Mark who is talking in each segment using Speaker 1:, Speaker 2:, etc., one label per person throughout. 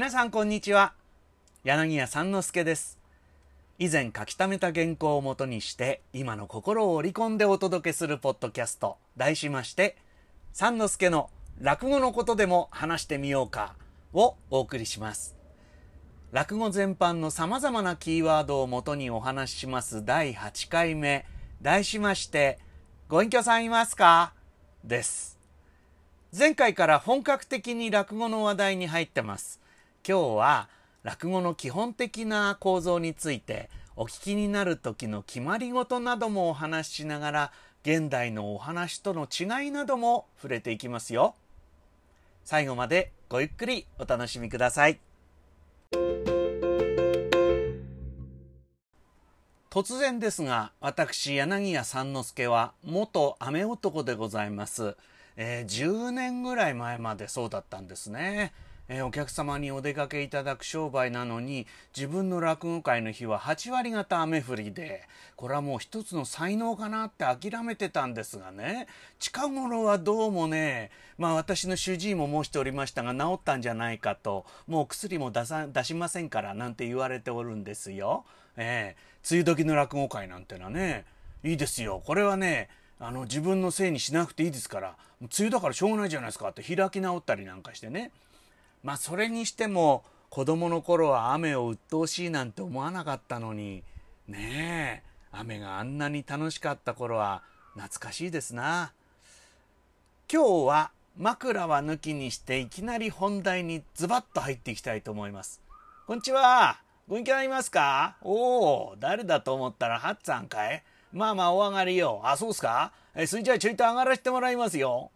Speaker 1: 皆さんこんにちは。柳家三之助です。以前書き溜めた原稿をもとにして今の心を織り込んでお届けするポッドキャスト題しまして三之助の落語のことでも話してみようかをお送りします。落語全般の様々なキーワードをもとにお話しします第8回目。題しましてご隠居さんいますか？です。前回から本格的に落語の話題に入ってます。今日は落語の基本的な構造についてお聞きになる時の決まり事などもお話ししながら現代のお話との違いなども触れていきますよ。最後までごゆっくりお楽しみください。突然ですが私柳家三之助は元雨男でございます。えー、10年ぐらい前までそうだったんですね。えー、お客様にお出かけいただく商売なのに自分の落語会の日は8割方雨降りでこれはもう一つの才能かなって諦めてたんですがね近頃はどうもねまあ私の主治医も申しておりましたが治ったんじゃないかともう薬も出さ出しませんからなんて言われておるんですよ。えー、梅雨時の落語会なんてのはねいいですよこれはねあの自分のせいにしなくていいですから梅雨だからしょうがないじゃないですかって開き直ったりなんかしてねまあそれにしても子供の頃は雨を鬱陶しいなんて思わなかったのにねえ雨があんなに楽しかった頃は懐かしいですな。今日は枕は抜きにしていきなり本題にズバッと入っていきたいと思います。こんにちは。ご意見ありますか？おお誰だと思ったらハッツァンかい？まあまあお上がりよ。あ、そうっすか？え、それじゃあちょいと上がらせてもらいますよ。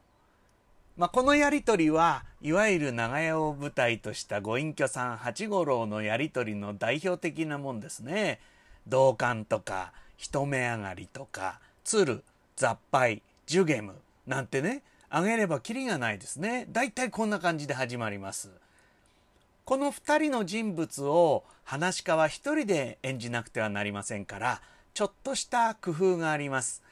Speaker 1: まあ、このやりとりはいわゆる長屋を舞台としたご隠居さん八五郎のやりとりの代表的なもんですね。同感とか一目上がりとか鶴雑配ジュゲムなんてねあげればきりがないですね。だいたいこんな感じで始まります。この2人の人物を話し家は一人で演じなくてはなりませんからちょっとした工夫があります。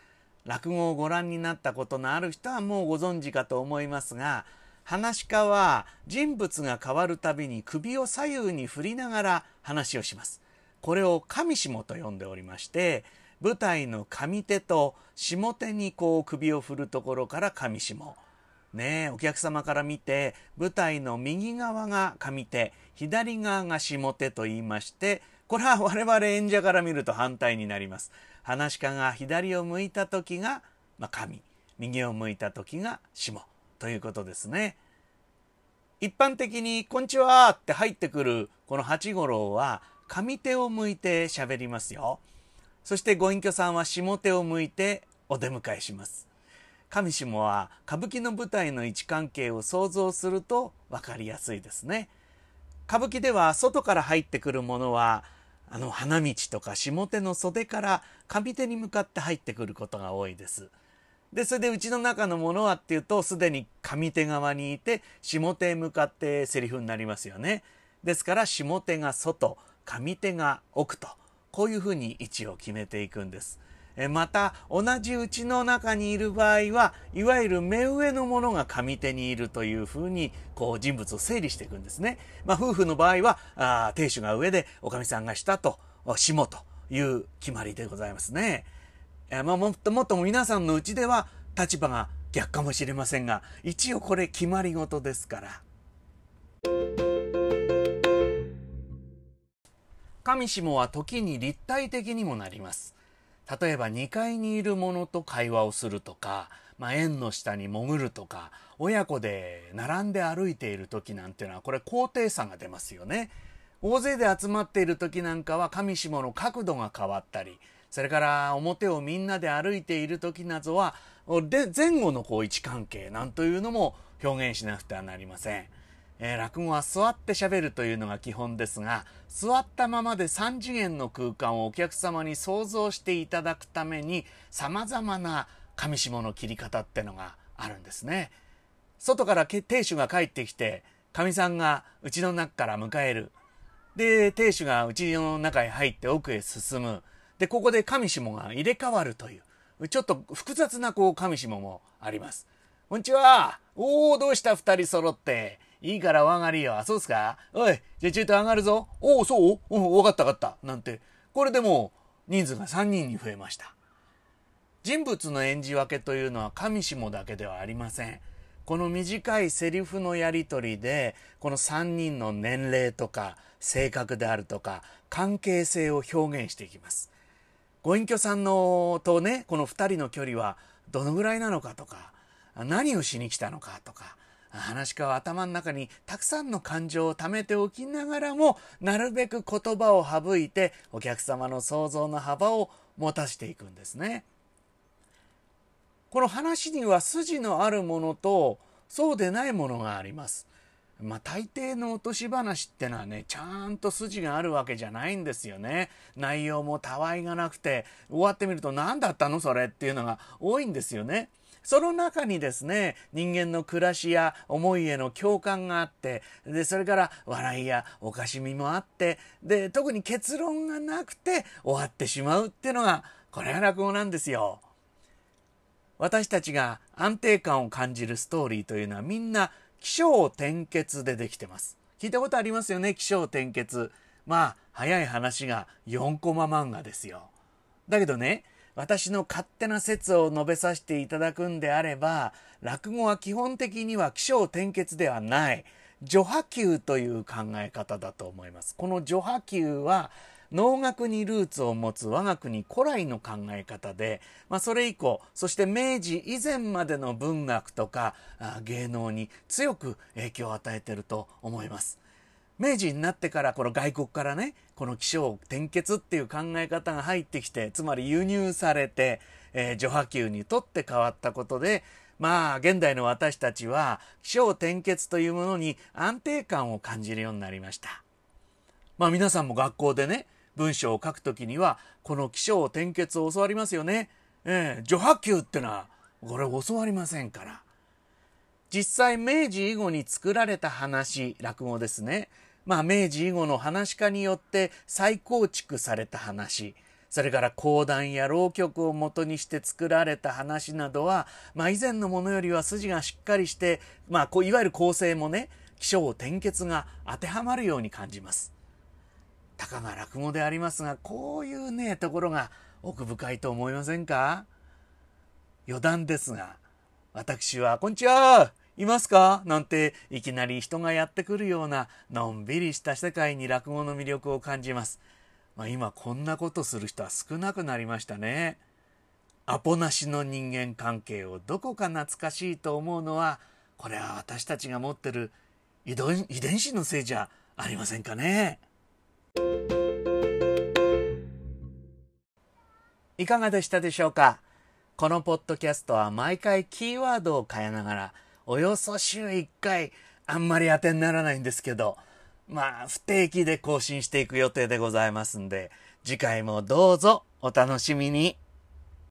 Speaker 1: 落語をご覧になったことのある人はもうご存知かと思いますが、話し家は人物が変わるたびに首を左右に振りながら話をします。これを上下と呼んでおりまして、舞台の上手と下手にこう首を振るところから上下。ねお客様から見て舞台の右側が上手左側が下手と言いましてこれは我々演者から見ると反対になります。話し家が左を向いた時が、まあ、神、右を向いた時が下ということですね。一般的に、こんにちはって入ってくるこの八五郎は上手を向いて喋りますよ。そしてご隠居さんは下手を向いてお出迎えします。上下は歌舞伎の舞台の位置関係を想像すると分かりやすいですね。歌舞伎では外から入ってくるものはあの花道とか下手の袖から上手に向かって入ってくることが多いです。で、それでうちの中のものはっていうと、すでに上手側にいて、下手へ向かってセリフになりますよね。ですから、下手が外、上手が奥と、こういうふうに位置を決めていくんです。また同じうちの中にいる場合はいわゆる目上の者が上手にいるというふうにこう人物を整理していくんですね。まあ、夫婦の場合はあ亭主が上でおかみさんが下と下という決まりでございますね。えまあ、もっともっとも皆さんのうちでは立場が逆かもしれませんが一応これ決まり事ですから。上下は時に立体的にもなります。例えば2階にいる者と会話をするとか、まあ、縁の下に潜るとか親子で並んで歩いている時なんていうのはこれ高低差が出ますよね。大勢で集まっている時なんかは上下の角度が変わったりそれから表をみんなで歩いている時などは前後のこう位置関係なんというのも表現しなくてはなりません。えー、落語は座って喋るというのが基本ですが座ったままで3次元の空間をお客様に想像していただくために様々な上下の切り方ってのがあるんですね。外から亭主が帰ってきてかみさんがうちの中から迎える。で、亭主がうちの中へ入って奥へ進む。で、ここで上下が入れ替わるという、ちょっと複雑なこう上下もあります。こんにちは。おお、どうした？二人揃って。いいから上がりよ。あ、そうっすか？おい、じゃあちょっと上がるぞ。おお、そう？うん、わかったわかった。なんて、これでもう人数が3人に増えました。人物の演じ分けというのは上下だけではありません。この短いセリフのやり取りで、この3人の年齢とか性格であるとか関係性を表現していきます。ご隠居さんのとね、この2人の距離はどのぐらいなのかとか、何をしに来たのかとか、話家は頭の中にたくさんの感情を溜めておきながらも、なるべく言葉を省いてお客様の想像の幅を持たしていくんですね。この話には筋のあるものとそうでないものがあります。まあ大抵の落とし話ってのはね、ちゃんと筋があるわけじゃないんですよね。内容もたわいがなくて、終わってみると何だったの？それっていうのが多いんですよね。その中にですね、人間の暮らしや思いへの共感があって、で、それから笑いやおかしみもあって、で、特に結論がなくて終わってしまうっていうのが、これが落語なんですよ。私たちが安定感を感じるストーリーというのはみんな起承転結でできてます。聞いたことありますよね、起承転結。まあ、早い話が4コマ漫画ですよ。だけどね、私の勝手な説を述べさせていただくんであれば、落語は基本的には起承転結ではない、序波球という考え方だと思います。この序波球は、能楽にルーツを持つ我が国古来の考え方で、まあ、それ以降、そして明治以前までの文学とか芸能に強く影響を与えていると思います。明治になってからこの外国からねこの気象転結っていう考え方が入ってきてつまり輸入されて、えー、序波球にとって変わったことでまあ現代の私たちは気象転結というものに安定感を感じるようになりました。まあ皆さんも学校でね文章を書くときにはこの気象転結を教わりますよね。えー、序波球ってのはこれ教わりませんから。実際明治以後に作られた話落語ですね。まあ明治以後の話家によって再構築された話。それから講談や浪曲をもとにして作られた話などは、まあ、以前のものよりは筋がしっかりして、まあ、こういわゆる構成もね起承転結が当てはまるように感じます。たかが落語でありますがこういうねところが奥深いと思いませんか？余談ですが私は「こんにちは！いますか？なんていきなり人がやってくるようなのんびりした世界に落語の魅力を感じます。まあ、今こんなことする人は少なくなりましたね。アポなしの人間関係をどこか懐かしいと思うのはこれは私たちが持ってる遺伝子のせいじゃありませんかね。いかがでしたでしょうか？このポッドキャストは毎回キーワードを変えながらおよそ週1回、あんまり当てにならないんですけど、まあ、不定期で更新していく予定でございますんで、次回もどうぞお楽しみに。